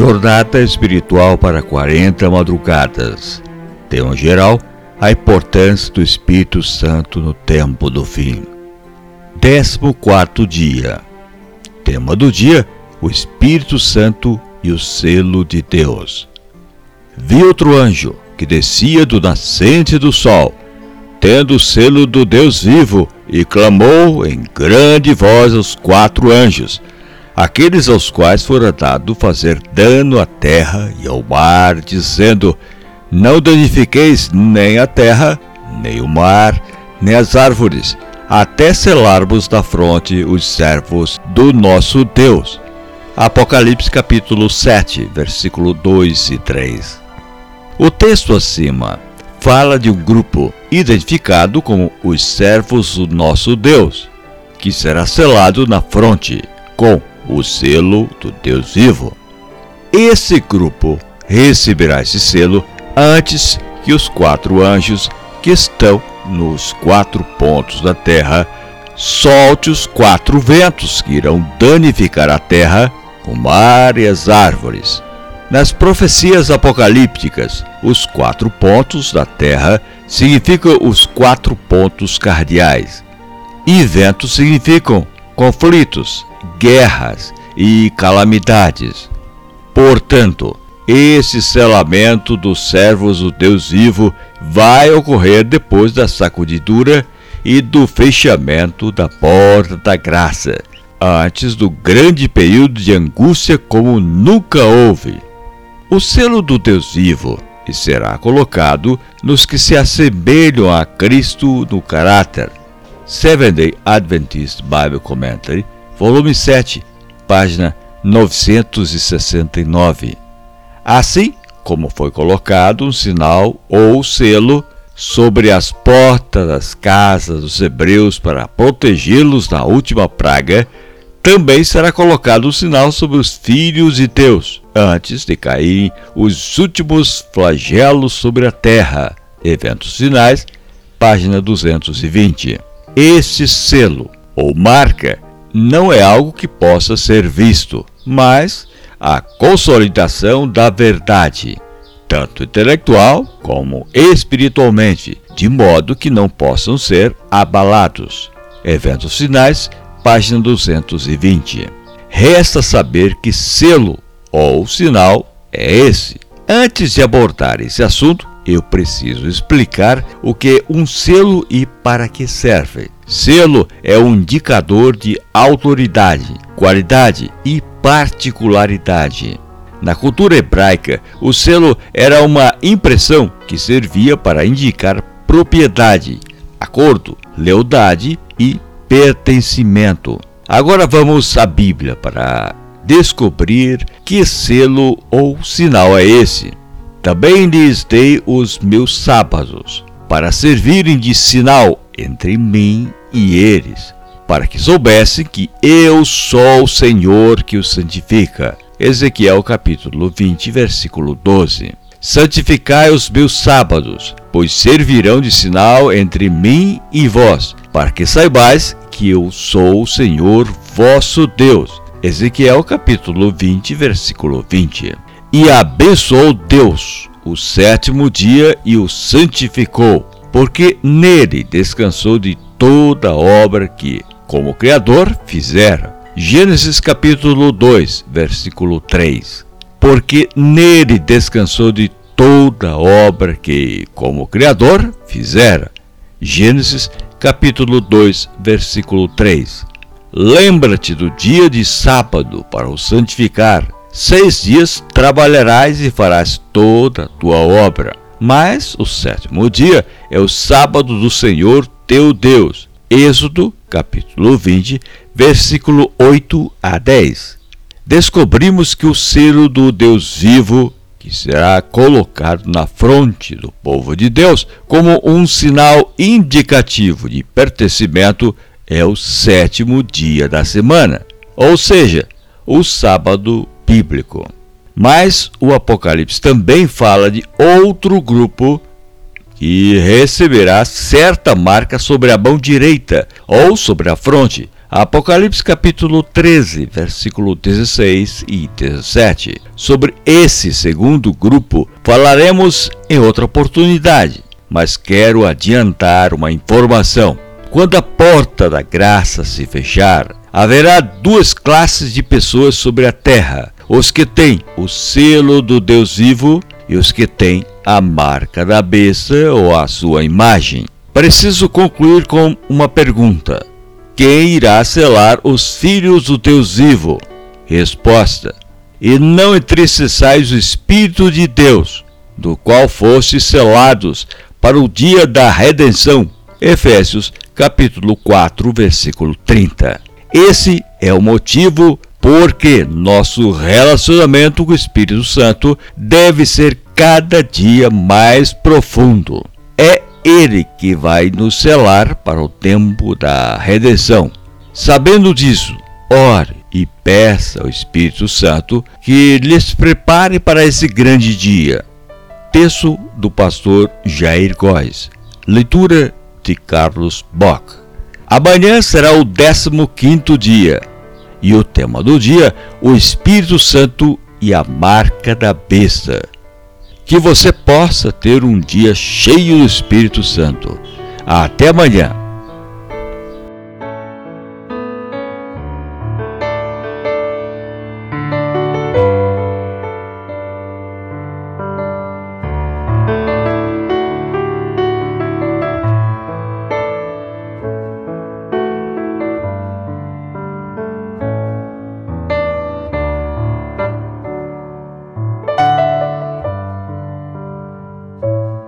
Jornada espiritual para 40 madrugadas. Tema geral: a importância do Espírito Santo no tempo do fim. 14 dia. Tema do dia: o Espírito Santo e o selo de Deus. Vi outro anjo que descia do nascente do sol, tendo o selo do Deus vivo, e clamou em grande voz aos quatro anjos aqueles aos quais fora dado fazer dano à terra e ao mar, dizendo: Não danifiqueis nem a terra, nem o mar, nem as árvores, até selarmos da fronte os servos do nosso Deus. Apocalipse capítulo 7, versículo 2 e 3. O texto acima fala de um grupo identificado como os servos do nosso Deus, que será selado na fronte com o selo do Deus vivo. Esse grupo receberá esse selo antes que os quatro anjos que estão nos quatro pontos da terra solte os quatro ventos que irão danificar a terra, o mar e as árvores. Nas profecias apocalípticas, os quatro pontos da terra significam os quatro pontos cardeais, e ventos significam conflitos, guerras e calamidades. Portanto, esse selamento dos servos do Deus vivo vai ocorrer depois da sacudidura e do fechamento da porta da graça, antes do grande período de angústia como nunca houve. O selo do Deus vivo será colocado nos que se assemelham a Cristo no caráter. Seventh Day Adventist Bible Commentary volume 7, página 969. Assim como foi colocado um sinal ou selo sobre as portas das casas dos hebreus para protegê-los da última praga, também será colocado um sinal sobre os filhos de Deus, antes de caírem os últimos flagelos sobre a terra. Eventos Finais, página 220. Este selo, ou marca, não é algo que possa ser visto, mas a consolidação da verdade, tanto intelectual como espiritualmente, de modo que não possam ser abalados. Eventos Finais, página 220. Resta saber que selo ou sinal é esse. Antes de abordar esse assunto, eu preciso explicar o que é um selo e para que serve. Selo é um indicador de autoridade, qualidade e particularidade. Na cultura hebraica, o selo era uma impressão que servia para indicar propriedade, acordo, lealdade e pertencimento. Agora vamos à Bíblia para descobrir que selo ou sinal é esse. Também lhes dei os meus sábados, para servirem de sinal entre mim e eles, para que soubessem que eu sou o Senhor que os santifica. Ezequiel capítulo 20, versículo 12. Santificai os meus sábados, pois servirão de sinal entre mim e vós, para que saibais que eu sou o Senhor vosso Deus. Ezequiel capítulo 20, versículo 20. E abençoou Deus o sétimo dia e o santificou, porque nele descansou de toda obra que, como Criador, fizera. Gênesis capítulo 2, versículo 3. Porque nele descansou de toda obra que, como Criador, fizera. Gênesis capítulo 2, versículo 3. Lembra-te do dia de sábado para o santificar Seis dias trabalharás e farás toda a tua obra, mas o sétimo dia é o sábado do Senhor teu Deus. Êxodo, capítulo 20, versículo 8 a 10. Descobrimos que o selo do Deus vivo, que será colocado na fronte do povo de Deus como um sinal indicativo de pertencimento, é o sétimo dia da semana, ou seja, o sábado bíblico. Mas o Apocalipse também fala de outro grupo que receberá certa marca sobre a mão direita ou sobre a fronte, Apocalipse capítulo 13, versículo 16 e 17. Sobre esse segundo grupo falaremos em outra oportunidade, mas quero adiantar uma informação. Quando a porta da graça se fechar, haverá duas classes de pessoas sobre a terra: os que têm o selo do Deus vivo e os que têm a marca da besta ou a sua imagem. Preciso concluir com uma pergunta: Quem irá selar os filhos do Deus vivo? Resposta: E não entristeçais o Espírito de Deus, do qual fostes selados para o dia da redenção. Efésios capítulo 4, versículo 30. Esse é o motivo porque nosso relacionamento com o Espírito Santo deve ser cada dia mais profundo. É ele que vai nos selar para o tempo da redenção. Sabendo disso, ore e peça ao Espírito Santo que lhes prepare para esse grande dia. Texto do pastor Jair Góes. Leitura de Carlos Bock. Amanhã será o 15 dia e o tema do dia, o Espírito Santo e a marca da besta. Que você possa ter um dia cheio do Espírito Santo. Até amanhã.